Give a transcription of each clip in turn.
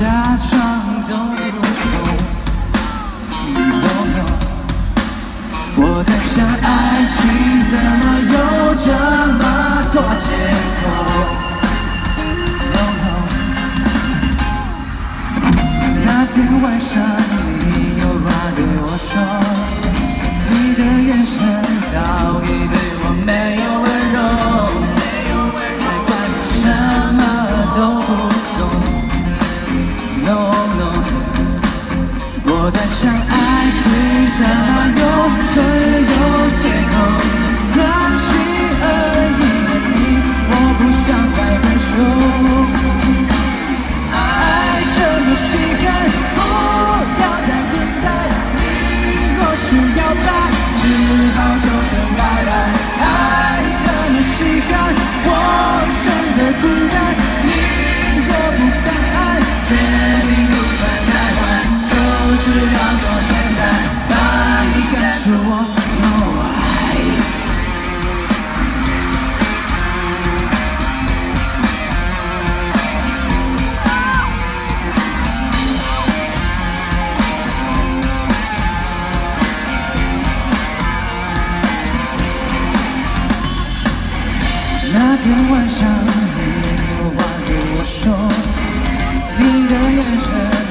假装都不懂，我在想爱情怎么有这么多借口。那天晚上你有话对我说，你的眼神。我在想那天晚上你有话对我说你的眼神。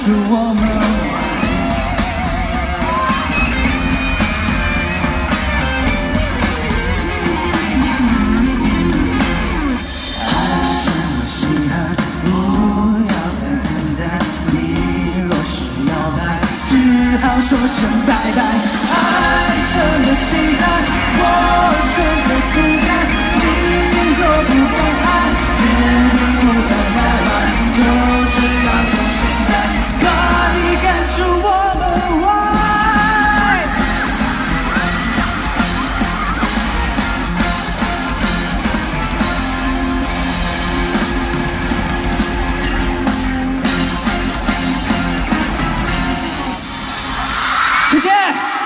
除我们外，爱什么心寒？不要再等待。你若是要爱，只好说声拜拜。爱什么心寒？谢。谢